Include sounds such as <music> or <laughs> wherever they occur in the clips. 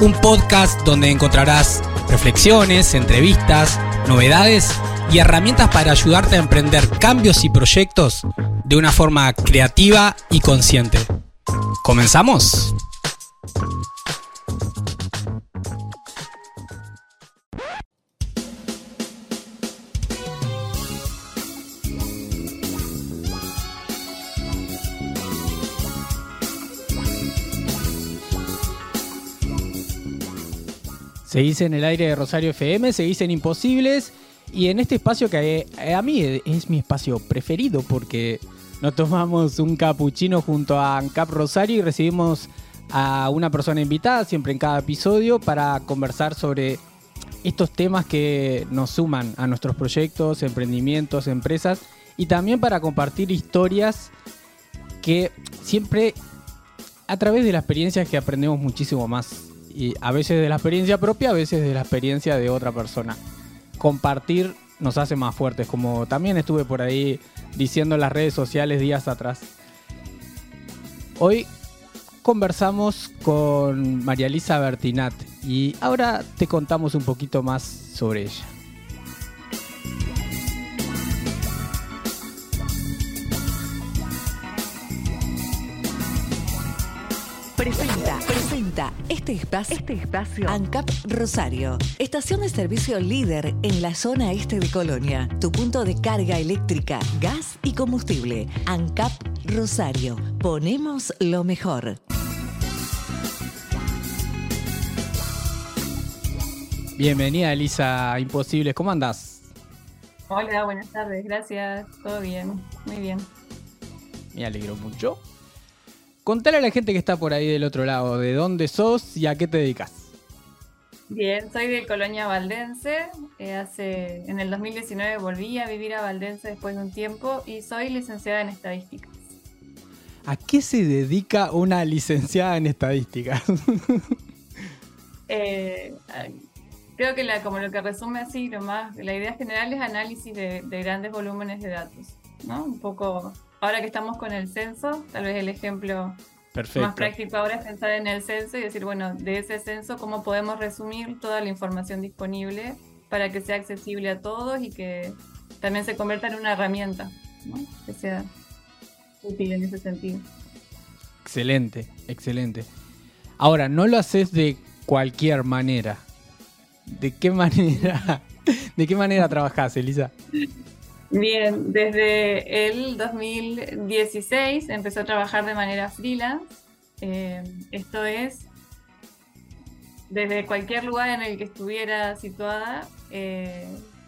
un podcast donde encontrarás reflexiones, entrevistas, novedades y herramientas para ayudarte a emprender cambios y proyectos de una forma creativa y consciente. ¿Comenzamos? Seguís en el aire de Rosario FM, seguís en Imposibles y en este espacio que eh, a mí es mi espacio preferido porque nos tomamos un capuchino junto a ANCAP Rosario y recibimos a una persona invitada siempre en cada episodio para conversar sobre estos temas que nos suman a nuestros proyectos, emprendimientos, empresas y también para compartir historias que siempre a través de la experiencia que aprendemos muchísimo más y a veces de la experiencia propia, a veces de la experiencia de otra persona. Compartir nos hace más fuertes, como también estuve por ahí diciendo en las redes sociales días atrás. Hoy conversamos con María Elisa Bertinat y ahora te contamos un poquito más sobre ella. Presenta, presenta este espacio, este espacio ANCAP Rosario, estación de servicio líder en la zona este de Colonia, tu punto de carga eléctrica, gas y combustible. ANCAP Rosario, ponemos lo mejor. Bienvenida Elisa Imposibles, ¿cómo andás? Hola, buenas tardes, gracias, todo bien, muy bien. Me alegro mucho. Contale a la gente que está por ahí del otro lado, de dónde sos y a qué te dedicas. Bien, soy de Colonia Valdense. Eh, hace, en el 2019 volví a vivir a Valdense después de un tiempo y soy licenciada en estadísticas. ¿A qué se dedica una licenciada en estadísticas? <laughs> Eh, creo que la, como lo que resume así, lo más, la idea general es análisis de, de grandes volúmenes de datos, ¿no? Un poco ahora que estamos con el censo, tal vez el ejemplo más práctico ahora es pensar en el censo y decir, bueno, de ese censo, ¿cómo podemos resumir toda la información disponible para que sea accesible a todos y que también se convierta en una herramienta que sea útil en ese sentido? Excelente, excelente. Ahora, no lo haces de cualquier manera. ¿De qué manera? <laughs> ¿De qué manera trabajás, Elisa? Bien, desde el 2016 empezó a trabajar de manera freelance. Eh, esto es desde cualquier lugar en el que estuviera situada, eh,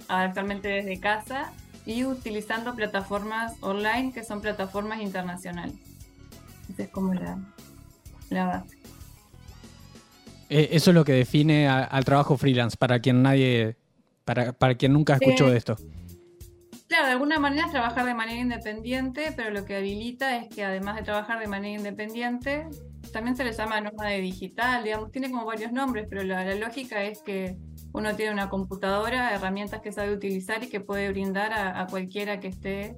actualmente desde casa y utilizando plataformas online que son plataformas internacionales. Esa es como la, base. Eh, eso es lo que define al trabajo freelance, para quien nadie, para, para quien nunca escuchó de esto. De alguna manera es trabajar de manera independiente, pero lo que habilita es que además de trabajar de manera independiente, también se le llama nómada digital, digamos, tiene como varios nombres, pero la, lógica es que uno tiene una computadora, herramientas que sabe utilizar y que puede brindar a, cualquiera que esté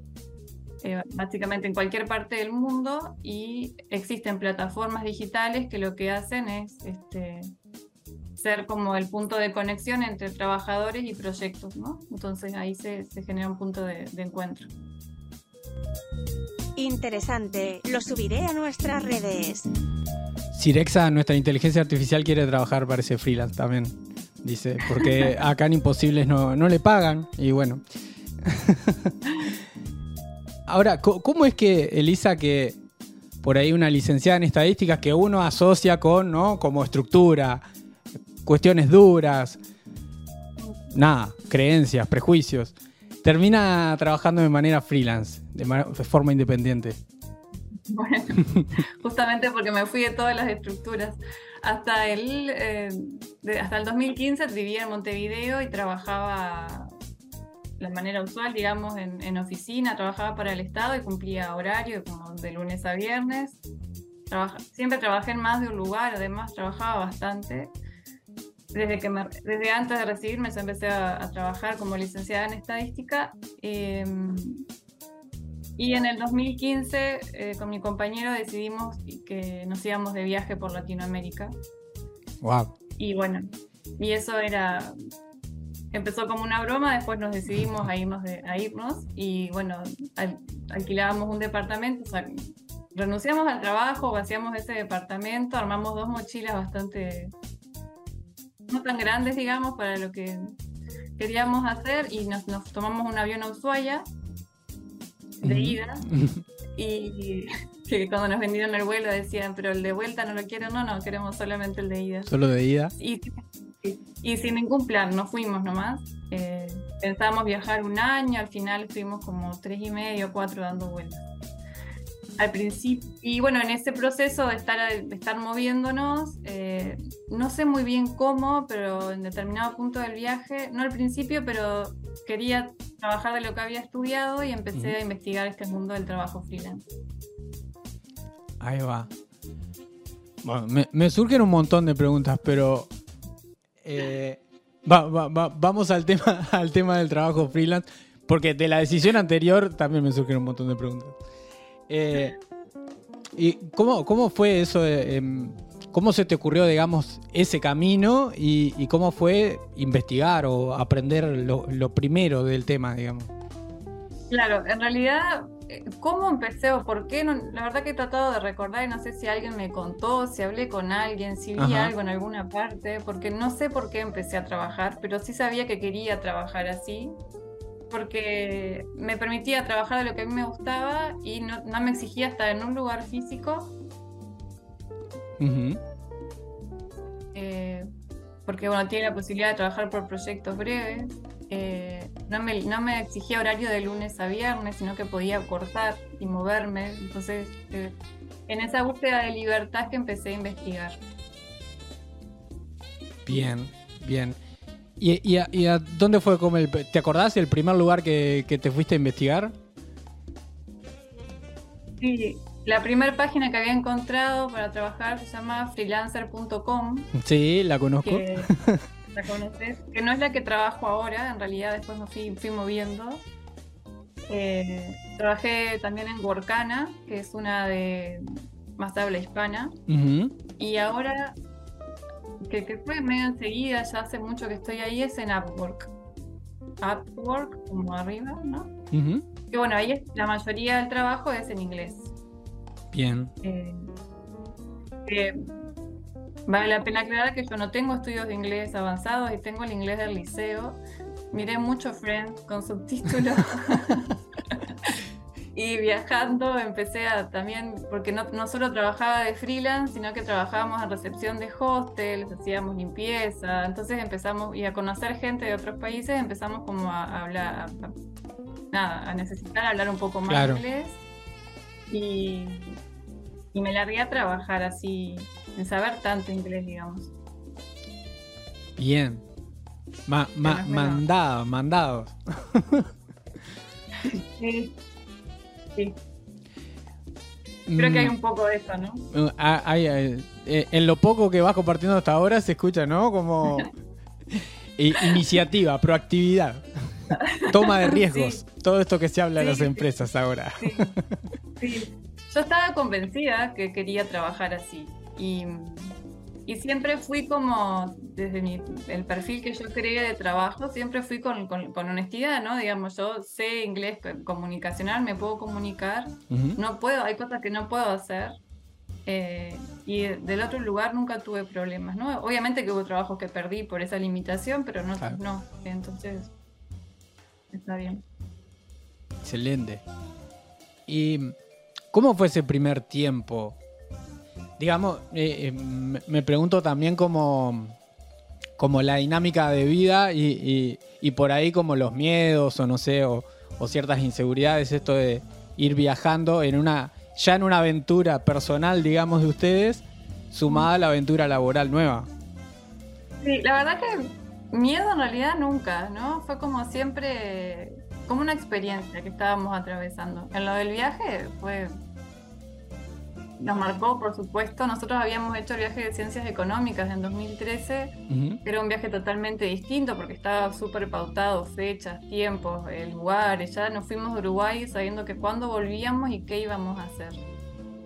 eh, básicamente en cualquier parte del mundo y existen plataformas digitales que lo que hacen es este, ser como el punto de conexión entre trabajadores y proyectos, ¿no? Entonces ahí se, genera un punto de, encuentro. Interesante, lo subiré a nuestras redes. Sirexa, nuestra inteligencia artificial, quiere trabajar para ese freelance también, dice, porque <laughs> acá en Imposibles no, no le pagan y bueno. <laughs> Ahora, ¿cómo es que, Elisa, que por ahí una licenciada en estadísticas que uno asocia con, ¿no? Como estructura, cuestiones duras, nada, creencias, prejuicios. Termina trabajando de manera freelance, de, forma independiente. Bueno, <laughs> justamente porque me fui de todas las estructuras. Hasta el, eh, hasta el 2015 vivía en Montevideo y trabajaba la manera usual, digamos, en, oficina, trabajaba para el Estado y cumplía horario como de lunes a viernes. siempre trabajé en más de un lugar, además trabajaba bastante. Desde, que desde antes de recibirme empecé a, trabajar como licenciada en estadística. Em, y en el 2015 eh, con mi compañero decidimos que nos íbamos de viaje por Latinoamérica. Wow. Y bueno, y eso era empezó como una broma, después nos decidimos a irnos, a irnos y bueno, alquilábamos un departamento, renunciamos al trabajo, vaciamos ese departamento, armamos dos mochilas bastante, no tan grandes digamos, para lo que queríamos hacer y nos, tomamos un avión a Ushuaia de ida y <laughs> que cuando nos vendieron el vuelo decían, pero el de vuelta no lo quiero, no, no, queremos solamente el de ida. Solo de ida. Y y sin ningún plan, nos fuimos nomás. Eh, pensábamos viajar un año, al final estuvimos como tres y medio, cuatro dando vueltas. Al principio, y bueno, en ese proceso de estar, de estar moviéndonos, eh, no sé muy bien cómo, pero en determinado punto del viaje, no al principio, pero quería trabajar de lo que había estudiado y empecé a investigar este mundo del trabajo freelance. Ahí va. Bueno, me, me surgen un montón de preguntas, pero eh, vamos al tema, <laughs> al tema del trabajo freelance, porque de la decisión anterior también me surgieron un montón de preguntas. Eh, ¿Y cómo, cómo fue eso? Em, ¿Cómo se te ocurrió, digamos, ese camino y, cómo fue investigar o aprender lo, lo primero del tema, digamos? Claro, en realidad ¿Cómo empecé o por qué? la verdad que he tratado de recordar y no sé si alguien me contó, si hablé con alguien, si vi algo en alguna parte, porque no sé por qué empecé a trabajar, pero sí sabía que quería trabajar así, porque me permitía trabajar de lo que a mí me gustaba y no, me exigía estar en un lugar físico. Eh, porque bueno, tiene la posibilidad de trabajar por proyectos breves. Eh, no, me, no me exigía horario de lunes a viernes, sino que podía cortar y moverme. Entonces, eh, en esa búsqueda de libertad que empecé a investigar. Bien, bien. ¿Y, a, dónde fue como el... ¿Te acordás el primer lugar que, te fuiste a investigar? Sí, la primera página que había encontrado para trabajar se llama freelancer.com. Sí, la conozco. <laughs> que no es la que trabajo ahora, en realidad después me fui, fui moviendo. Eh, trabajé también en Workana, que es una de más habla hispana. Y ahora, que, que, fue medio enseguida, ya hace mucho que estoy ahí, es en Upwork. Upwork, como arriba, ¿no? Que bueno, ahí la mayoría del trabajo es en inglés. Bien. Eh, Vale la pena aclarar que yo no tengo estudios de inglés avanzados y tengo el inglés del liceo. Miré mucho Friends con subtítulos. <laughs> y viajando empecé a también, porque no, no, solo trabajaba de freelance, sino que trabajábamos en recepción de hostels, hacíamos limpieza, entonces empezamos y a conocer gente de otros países, empezamos como a, hablar, a, nada, a necesitar hablar un poco más inglés. Y, y me largué a trabajar así en saber tanto inglés, digamos. Bien. mandado, mandado. <laughs> sí. Sí. Creo que hay mm. un poco de eso, ¿no? Uh, ah, eh, en lo poco que vas compartiendo hasta ahora se escucha, ¿no? Como <laughs> iniciativa, proactividad, toma de riesgos, todo esto que se habla de las empresas ahora. sí. Yo estaba convencida que quería trabajar así. Y, siempre fui como, desde mi, el perfil que yo creé de trabajo, siempre fui con, honestidad, ¿no? Digamos, yo sé inglés comunicacional, me puedo comunicar, no puedo, hay cosas que no puedo hacer. Eh, y del otro lugar nunca tuve problemas, ¿no? Obviamente que hubo trabajos que perdí por esa limitación, pero no, no. Entonces, está bien. Excelente. ¿Y cómo fue ese primer tiempo digamos, eh, eh, me pregunto también como, como la dinámica de vida y, por ahí como los miedos o no sé, o, ciertas inseguridades, esto de ir viajando en una, ya en una aventura personal, digamos, de ustedes, sumada a la aventura laboral nueva. Sí, la verdad que Miedo en realidad nunca, ¿no? Fue como siempre, como una experiencia que estábamos atravesando. En lo del viaje fue nos marcó, por supuesto. Nosotros habíamos hecho el viaje de ciencias económicas en 2013. Era un viaje totalmente distinto porque estaba súper pautado, fechas, tiempos, lugares. Ya nos fuimos de Uruguay sabiendo que cuándo volvíamos y qué íbamos a hacer.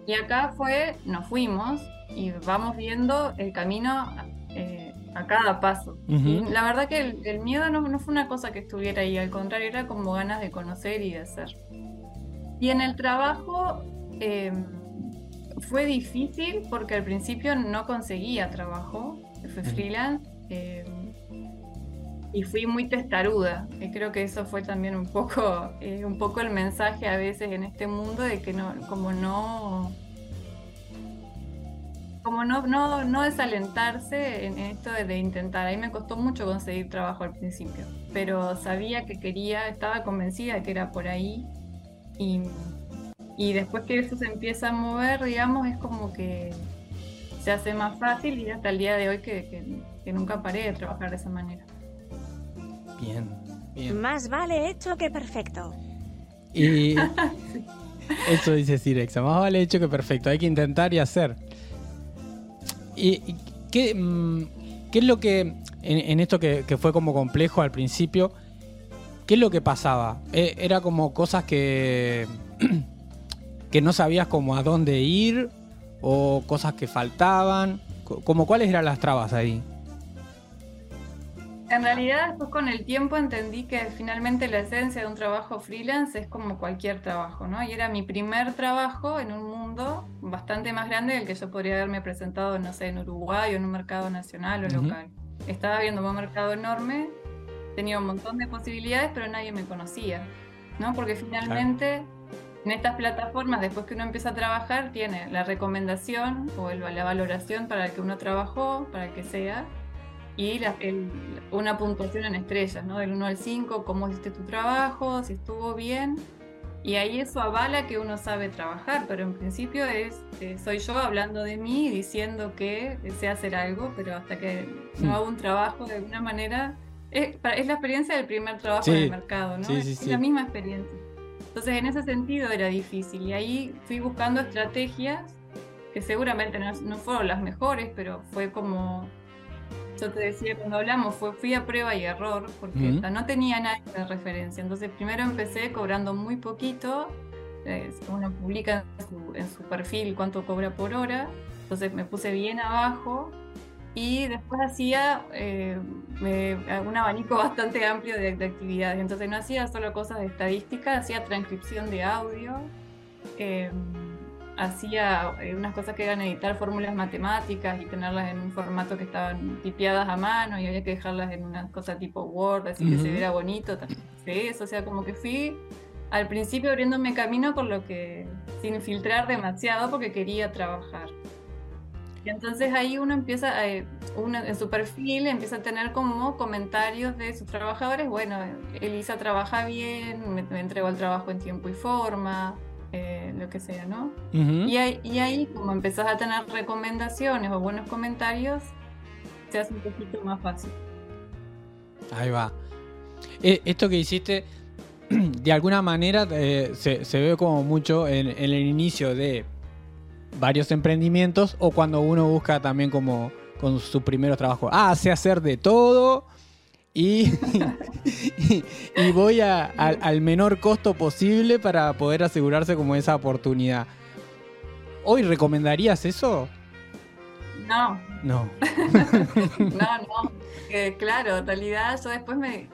Y acá fue, nos fuimos y vamos viendo el camino eh, a cada paso. la verdad que el, miedo no, no, fue una cosa que estuviera ahí, al contrario, era como ganas de conocer y de hacer. Y en el trabajo... Eh, fue difícil porque al principio no conseguía trabajo, fue freelance eh, y fui muy testaruda. Y creo que eso fue también un poco, eh, un poco el mensaje a veces en este mundo de que no, como no, como no, no, no desalentarse en esto de, de, intentar. A mí me costó mucho conseguir trabajo al principio, pero sabía que quería, estaba convencida de que era por ahí y y después que eso se empieza a mover, digamos, es como que se hace más fácil y hasta el día de hoy que, nunca paré de trabajar de esa manera. Bien, bien. Más vale hecho que perfecto. Y <laughs> eso dice Sirexa, más vale hecho que perfecto, hay que intentar y hacer. ¿Y qué, mm, qué es lo que, en, esto que, que, fue como complejo al principio, qué es lo que pasaba? Eh, era como cosas que <clears throat> que no sabías cómo a dónde ir o cosas que faltaban? Como cuáles eran las trabas ahí? En realidad, después con el tiempo entendí que finalmente la esencia de un trabajo freelance es como cualquier trabajo, ¿no? Y era mi primer trabajo en un mundo bastante más grande del que yo podría haberme presentado, no sé, en Uruguay o en un mercado nacional o local. Estaba viendo un mercado enorme, tenía un montón de posibilidades, pero nadie me conocía, ¿no? Porque finalmente en estas plataformas, después que uno empieza a trabajar, tiene la recomendación o la valoración para el que uno trabajó, para el que sea, y una puntuación en estrellas, ¿no? Del 1 al 5, cómo hiciste tu trabajo, si estuvo bien. Y ahí eso avala que uno sabe trabajar, pero en principio es eh, soy yo hablando de mí, diciendo que sé hacer algo, pero hasta que no hmm. hago un trabajo de alguna manera, es, la experiencia del primer trabajo en el mercado, ¿no? es la misma experiencia. Entonces en ese sentido era difícil. Y ahí fui buscando estrategias que seguramente no, fueron las mejores, pero fue como, yo te decía cuando hablamos, fue, fui a prueba y error porque no tenía nadie de referencia. Entonces primero empecé cobrando muy poquito, eh, uno publica en su, en su perfil cuánto cobra por hora, entonces me puse bien abajo y después hacía eh, un abanico <laughs> bastante amplio de, actividades. Entonces no hacía solo cosas de estadística, hacía transcripción de audio, em, hacía eh, unas cosas que eran editar fórmulas matemáticas y tenerlas en un formato que estaban tipeadas a mano y había que dejarlas en una cosa tipo Word, así que se viera bonito. Eso, o sea, como que fui al principio abriéndome camino por lo que sin filtrar demasiado porque quería trabajar. Y entonces ahí uno empieza, eh, uno en su perfil empieza a tener como comentarios de sus trabajadores, bueno, Elisa trabaja bien, me, entregó el trabajo en tiempo y forma, eh, lo que sea, ¿no? y, ahí, y ahí como empezás a tener recomendaciones o buenos comentarios, se hace un poquito más fácil. Ahí va. Eh, esto que hiciste, <clears throat> de alguna manera se, se, ve como mucho en, en el inicio de varios emprendimientos o cuando uno busca también como con su primeros trabajos. Ah, sé hacer de todo y, <laughs> y, voy al menor costo posible para poder asegurarse como esa oportunidad. ¿Hoy recomendarías eso? No. No. <laughs> no, no. claro, en realidad yo después me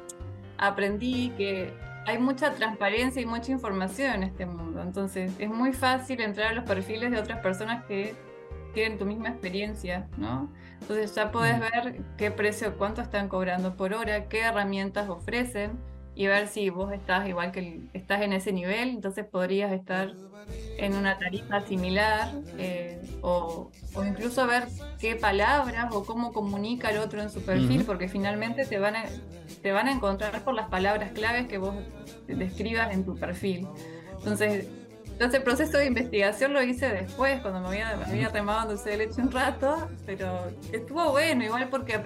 aprendí que hay mucha transparencia y mucha información en este mundo. Entonces es muy fácil entrar a los perfiles de otras personas que tienen tu misma experiencia, ¿no? Entonces ya puedes mm. ver qué precio, cuánto están cobrando por hora, qué herramientas ofrecen y ver si vos estás igual que estás en ese nivel, entonces podrías estar en una tarifa similar eh, o, incluso ver qué palabras o cómo comunica el otro en su perfil, porque finalmente te van, a, te van a encontrar por las palabras claves que vos describas en tu perfil. Entonces, Entonces el proceso de investigación lo hice después, cuando me había, me había remado dulce de leche un rato, pero estuvo bueno, igual porque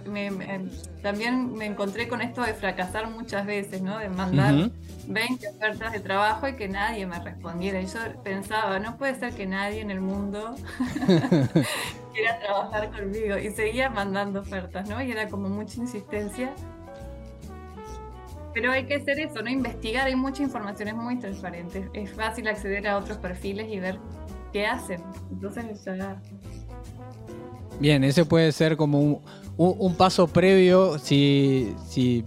también me encontré con esto de fracasar muchas veces, ¿no? De mandar 20 ofertas de trabajo y que nadie me respondiera. Y yo pensaba, no puede ser que nadie en el mundo <laughs> quiera trabajar conmigo. Y seguía mandando ofertas, ¿no? Y era como mucha insistencia. Pero hay que hacer eso, ¿no? Investigar, hay mucha información, es muy transparente. Es fácil acceder a otros perfiles y ver qué hacen. Entonces ya... Bien, ese puede ser como un, paso previo si, si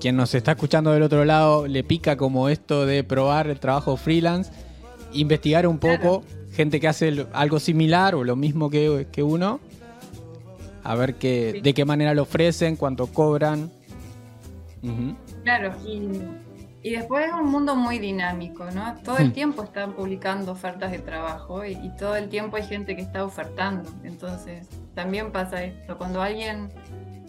quien nos está escuchando del otro lado le pica como esto de probar el trabajo freelance, investigar un poco, gente que hace algo similar o lo mismo que, que uno, a ver qué, de qué manera lo ofrecen, cuánto cobran. Claro, y, después es un mundo muy dinámico, ¿no? Todo el tiempo están publicando ofertas de trabajo y, todo el tiempo hay gente que está ofertando. Entonces, también pasa esto. Cuando alguien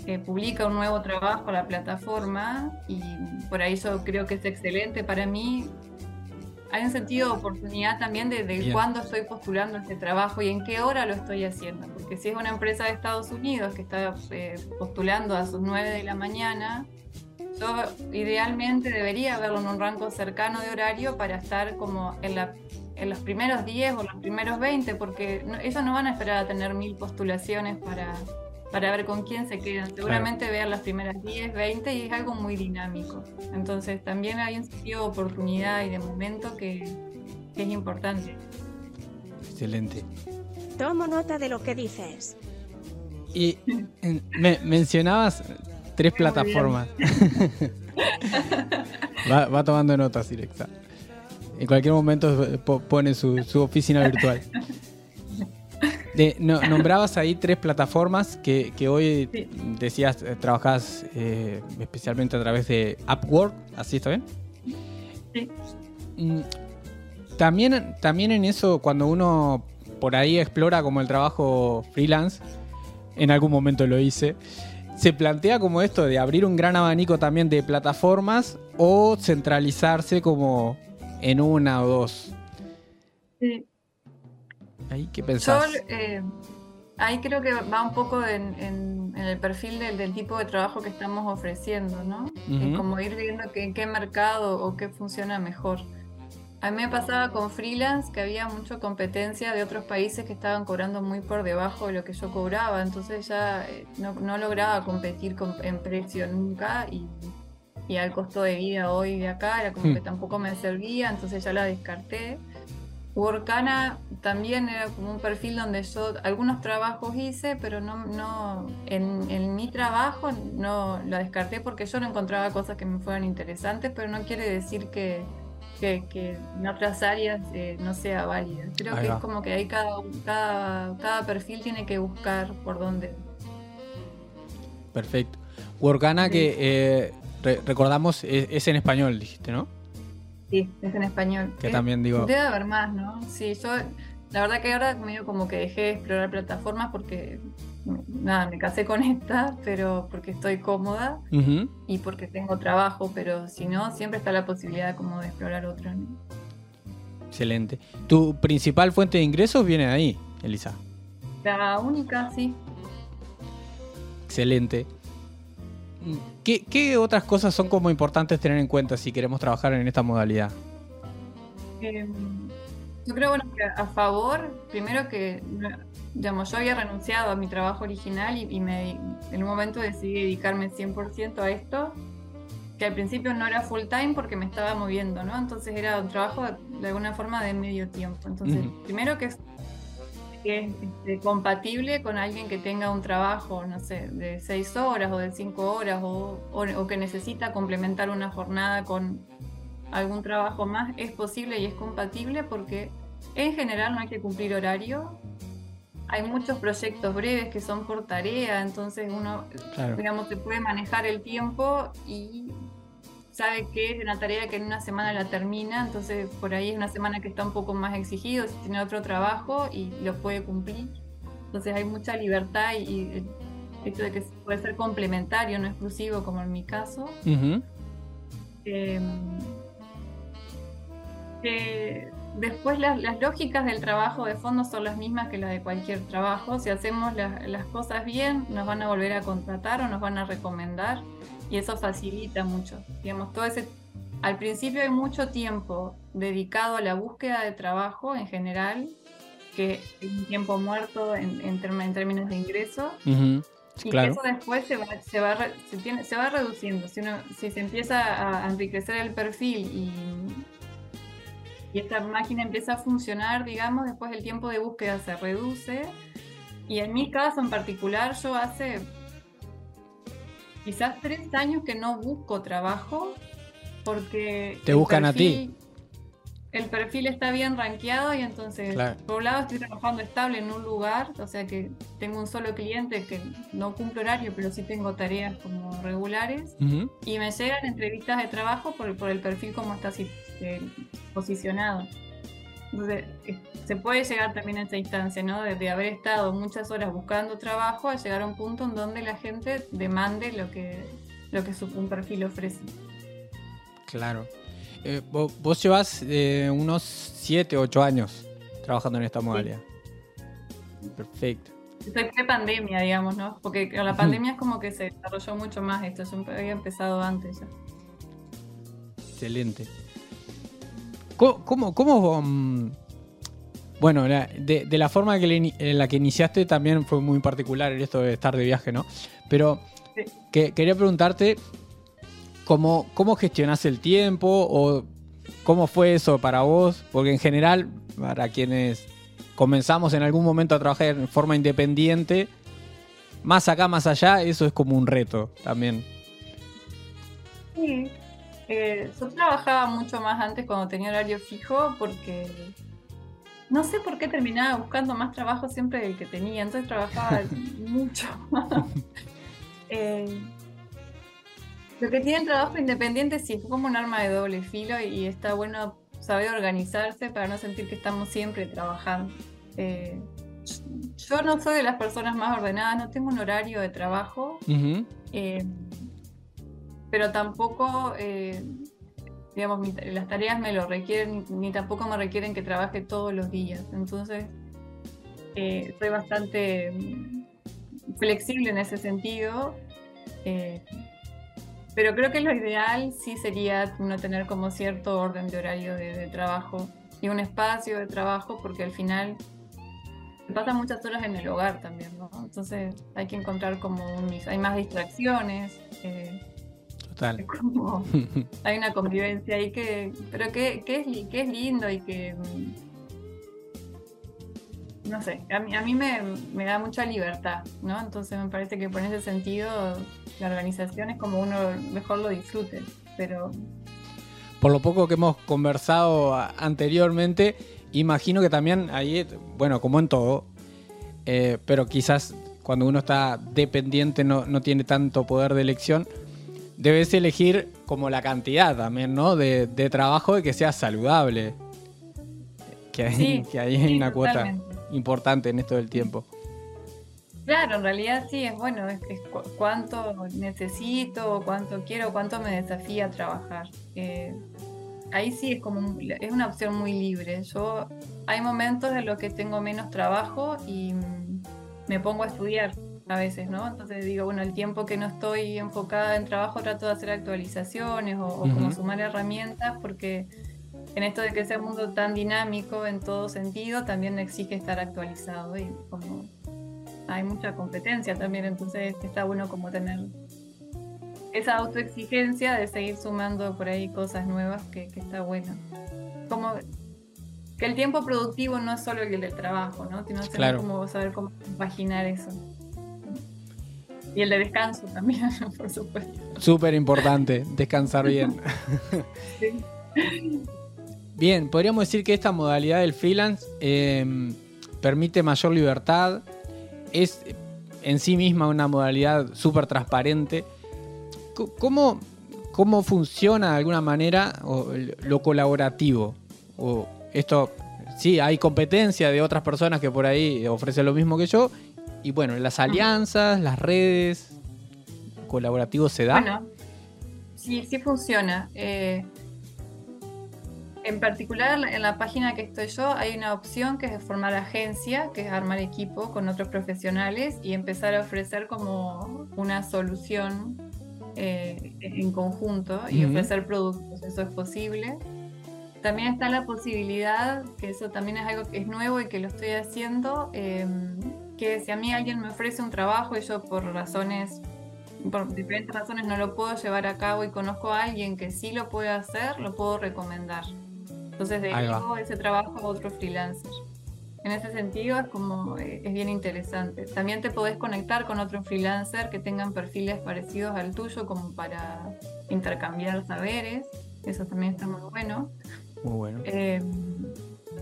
eh, publica un nuevo trabajo a la plataforma, y por ahí eso creo que es excelente para mí, hay un sentido de oportunidad también de, cuándo estoy postulando este trabajo y en qué hora lo estoy haciendo. Porque si es una empresa de Estados Unidos que está eh, postulando a sus 9 de la mañana, yo idealmente debería verlo en un rango cercano de horario para estar como en, la, en los primeros 10 o los primeros 20, porque ellos no van a esperar a tener mil postulaciones para, para ver con quién se quedan. Seguramente vean las primeras 10, 20 y es algo muy dinámico. Entonces también hay un sentido de oportunidad y de momento que, es importante. Excelente. Tomo nota de lo que dices. Y me mencionabas Tres plataformas. <laughs> va, tomando notas directa. En cualquier momento eh, pone su, oficina virtual. nombrabas ahí tres plataformas que, hoy decías, eh, trabajas eh, especialmente a través de Upwork, ¿así está bien? Sí. Mm, también, también en eso, cuando uno por ahí explora como el trabajo freelance, en algún momento lo hice, se plantea como esto de abrir un gran abanico también de plataformas o centralizarse como en una o dos. Sí. ¿Ahí qué pensás? Eh, ahí creo que va un poco en, el perfil del, tipo de trabajo que estamos ofreciendo, ¿no? como ir viendo en qué mercado o qué funciona mejor. A mí me pasaba con freelance que había mucha competencia de otros países que estaban cobrando muy por debajo de lo que yo cobraba, entonces ya eh, no, lograba competir en precio nunca y, al costo de vida hoy de acá era como que hmm. tampoco me servía, entonces ya la descarté. Workana también era como un perfil donde yo algunos trabajos hice, pero no, no en, en, mi trabajo no la descarté porque yo no encontraba cosas que me fueran interesantes, pero no quiere decir que, que, en otras áreas eh, no sea válida. Creo que es como que hay cada, cada, perfil tiene que buscar por dónde. Perfecto. Workana, que eh, recordamos, es, en español, dijiste, ¿no? Sí, es en español. Que también digo. Debe haber más, ¿no? Sí, yo la verdad que ahora medio como que dejé de explorar plataformas porque nada, me casé con esta, pero porque estoy cómoda y porque tengo trabajo, pero si no, siempre está la posibilidad como de explorar otra. Excelente. ¿Tu principal fuente de ingresos viene de ahí, Elisa? La única, sí. Excelente. ¿Qué, otras cosas son como importantes tener en cuenta si queremos trabajar en esta modalidad? Em, yo creo bueno, que a favor, primero que digamos, yo había renunciado a mi trabajo original y, me, en un momento decidí dedicarme 100% a esto, que al principio no era full time porque me estaba moviendo, ¿no? Entonces era un trabajo de alguna forma de medio tiempo. Entonces, primero que es, este, compatible con alguien que tenga un trabajo, no sé, de 6 horas o de 5 horas o, o que necesita complementar una jornada con algún trabajo más, es posible y es compatible porque en general no hay que cumplir horario, hay muchos proyectos breves que son por tarea, entonces uno, digamos, se puede manejar el tiempo y sabe que es una tarea que en una semana la termina, entonces por ahí es una semana que está un poco más exigido, si tiene otro trabajo y lo puede cumplir. Entonces hay mucha libertad y, el hecho de que puede ser complementario, no exclusivo como en mi caso. Después las, las, lógicas del trabajo de fondo son las mismas que las de cualquier trabajo. Si hacemos las cosas bien, nos van a volver a contratar o nos van a recomendar y eso facilita mucho. Digamos, todo ese, al principio hay mucho tiempo dedicado a la búsqueda de trabajo en general, que es un tiempo muerto en, en, términos de ingreso. Y eso después se va, se va, se tiene, se va reduciendo. Si, uno, si se empieza a enriquecer el perfil y, y esta máquina empieza a funcionar, digamos, después el tiempo de búsqueda se reduce. Y en mi caso en particular, yo hace quizás tres años que no busco trabajo porque... Te buscan a ti el perfil está bien rankeado y entonces, por un lado, estoy trabajando estable en un lugar, o sea que tengo un solo cliente que no cumple horario, pero sí tengo tareas como regulares. Y me llegan entrevistas de trabajo por, por el perfil como está así, posicionado. Entonces, se puede llegar también a esta instancia, ¿no? De, de, haber estado muchas horas buscando trabajo a llegar a un punto en donde la gente demande lo que, lo que su, un perfil ofrece. Claro. Eh, vos, llevas eh, unos 7, 8 años trabajando en esta modalidad. Perfecto. Estoy pre-pandemia, digamos, ¿no? Porque la pandemia es como que se desarrolló mucho más esto. Yo había empezado antes ya. Excelente. ¿Cómo, cómo, mm, bueno, de, la forma en la que iniciaste también fue muy particular esto de estar de viaje, ¿no? Pero quería preguntarte ¿Cómo, cómo gestionás el tiempo o cómo fue eso para vos? Porque en general, para quienes comenzamos en algún momento a trabajar en forma independiente, más acá, más allá, eso es como un reto también. Sí, eh, yo trabajaba mucho más antes cuando tenía horario fijo porque no sé por qué terminaba buscando más trabajo siempre del que tenía, entonces trabajaba <laughs> mucho más. Eh, lo que tiene el trabajo independiente sí es como un arma de doble filo y, está bueno saber organizarse para no sentir que estamos siempre trabajando. Eh, yo no soy de las personas más ordenadas, no tengo un horario de trabajo, eh, pero tampoco, eh, digamos, las tareas me lo requieren, ni tampoco me requieren que trabaje todos los días. Entonces, soy bastante mm, flexible en ese sentido. Pero creo que lo ideal sí sería no tener como cierto orden de horario de, trabajo y un espacio de trabajo porque al final pasa muchas horas en el hogar también, ¿no? Entonces hay que encontrar como un hay más distracciones. Eh, Total. hay una convivencia ahí que, pero que, que, es, que es lindo y que no sé, a mí, a mí me, me, da mucha libertad, ¿no? Entonces me parece que por ese sentido la organización es como uno mejor lo disfrute, pero... Por lo poco que hemos conversado anteriormente, imagino que también ahí, bueno, como en todo, eh, pero quizás cuando uno está dependiente no, no, tiene tanto poder de elección, debes elegir como la cantidad también, ¿no? De, de trabajo y que sea saludable. Que hay, que hay una cuota importante en esto del tiempo. Claro, en realidad sí, es bueno, es, cuánto necesito, cuánto quiero, cuánto me desafía trabajar. Eh, ahí sí es como es una opción muy libre. Yo hay momentos en los que tengo menos trabajo y me pongo a estudiar a veces, ¿no? Entonces digo, bueno, el tiempo que no estoy enfocada en trabajo trato de hacer actualizaciones o, como sumar herramientas porque en esto de que sea un mundo tan dinámico en todo sentido, también exige estar actualizado y como hay mucha competencia también, entonces está bueno como tener esa autoexigencia de seguir sumando por ahí cosas nuevas que, está bueno. Como que el tiempo productivo no es solo el del trabajo, ¿no? Sino claro. como saber cómo compaginar eso. Y el de descanso también, <laughs> por supuesto. Súper importante, descansar bien. <laughs> Bien, podríamos decir que esta modalidad del freelance em, permite mayor libertad, es en sí misma una modalidad súper transparente. ¿Cómo, ¿Cómo, funciona de alguna manera lo colaborativo? O esto, sí, hay competencia de otras personas que por ahí ofrecen lo mismo que yo. Y bueno, las alianzas, las redes, colaborativo se da. Bueno, sí, sí funciona. Eh, En particular, en la página que estoy yo, hay una opción que es formar agencia, que es armar equipo con otros profesionales y empezar a ofrecer como una solución eh, en conjunto y ofrecer productos. Eso es posible. También está la posibilidad, que eso también es algo que es nuevo y que lo estoy haciendo, em, que si a mí alguien me ofrece un trabajo y yo por razones por diferentes razones no lo puedo llevar a cabo y conozco a alguien que sí lo puede hacer, lo puedo recomendar. Entonces dedico ese trabajo a otro freelancer. En ese sentido es como eh, es bien interesante. También te podés conectar con otro freelancer que tengan perfiles parecidos al tuyo como para intercambiar saberes. Eso también está muy bueno. Muy bueno. Em,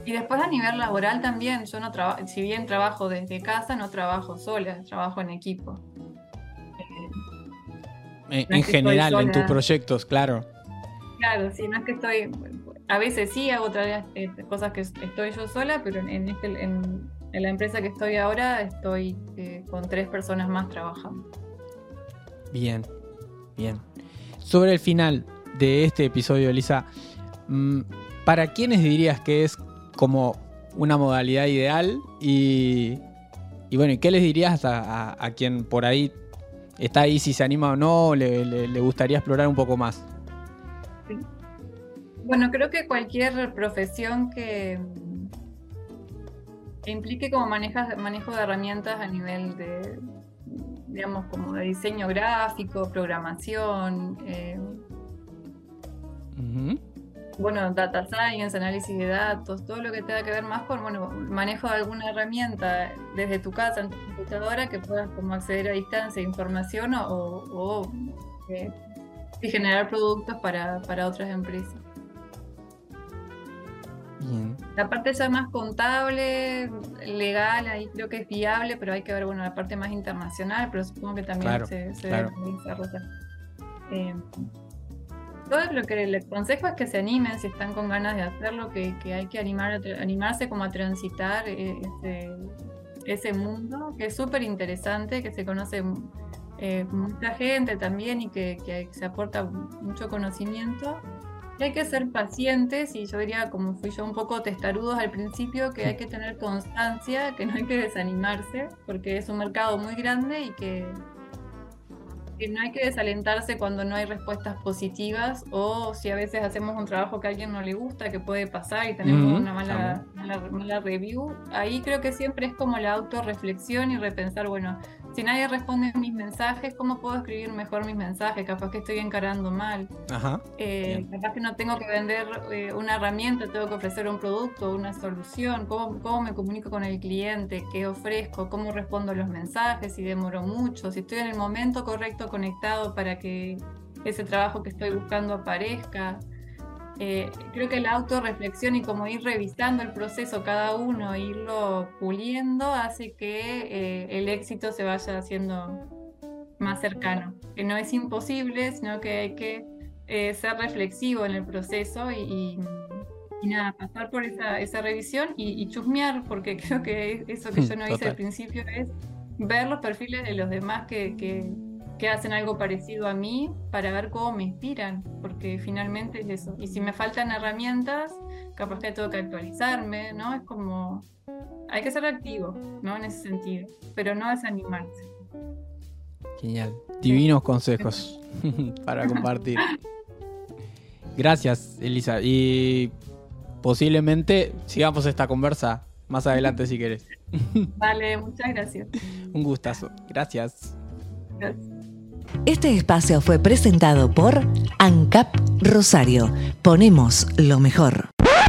y después a nivel laboral también, yo no trabajo, si bien trabajo desde casa, no trabajo sola, trabajo en equipo. en, general, en tus proyectos, claro. Claro, sí, no es que estoy a veces sí hago otras eh, cosas que estoy yo sola, pero en, este, en, la empresa que estoy ahora estoy eh, con tres personas más trabajando. Bien, bien. Sobre el final de este episodio, Elisa, mm, ¿para quiénes dirías que es como una modalidad ideal? Y, y bueno, ¿y qué les dirías a, quien por ahí está ahí, si se anima o no, le, le gustaría explorar un poco más? Bueno, creo que cualquier profesión que, implique como manejas, manejo de herramientas a nivel de, digamos, como de diseño gráfico, programación, eh, bueno, data science, análisis de datos, todo lo que tenga que ver más con, bueno, manejo de alguna herramienta desde tu casa, en tu computadora, que puedas como acceder a distancia información o, eh, y generar productos para, para otras empresas. La parte ya más contable, legal, ahí creo que es viable, pero hay que ver, bueno, la parte más internacional, pero supongo que también se, se debe desarrollar. Eh, todo lo que les aconsejo es que se animen si están con ganas de hacerlo, que, que hay que animar, animarse como a transitar eh, ese, ese mundo, que es súper interesante, que se conoce eh, mucha gente también y que, que se aporta mucho conocimiento. Hay que ser pacientes y yo diría, como fui yo un poco testarudos al principio, que hay que tener constancia, que no hay que desanimarse, porque es un mercado muy grande y que, no hay que desalentarse cuando no hay respuestas positivas o si a veces hacemos un trabajo que a alguien no le gusta, que puede pasar y tenemos una mala, mala, mala, review. Ahí creo que siempre es como la autorreflexión y repensar, bueno, si nadie responde mis mensajes, ¿cómo puedo escribir mejor mis mensajes? Capaz que estoy encarando mal. Ajá, eh, capaz que no tengo que vender eh, una herramienta, tengo que ofrecer un producto, una solución. ¿Cómo, ¿Cómo, me comunico con el cliente? ¿Qué ofrezco? ¿Cómo respondo los mensajes? Si demoro mucho, si estoy en el momento correcto conectado para que ese trabajo que estoy buscando aparezca. Eh, creo que la autorreflexión y como ir revisando el proceso cada uno, irlo puliendo, hace que eh, el éxito se vaya haciendo más cercano. Que no es imposible, sino que hay que eh, ser reflexivo en el proceso y, nada, pasar por esa, esa revisión y, chusmear, porque <laughs> creo que eso que yo no hice al principio es ver los perfiles de los demás que que hacen algo parecido a mí para ver cómo me inspiran, porque finalmente es eso. Y si me faltan herramientas, capaz que tengo que actualizarme, ¿no? Es como, hay que ser activo, ¿no? En ese sentido, pero no desanimarse. Genial. Divinos consejos <laughs> para compartir. <laughs> Gracias, Elisa. Y posiblemente sigamos esta conversa más adelante si quieres. Vale, muchas gracias. <laughs> Un gustazo. Gracias. Gracias. Este espacio fue presentado por ANCAP Rosario. Ponemos lo mejor.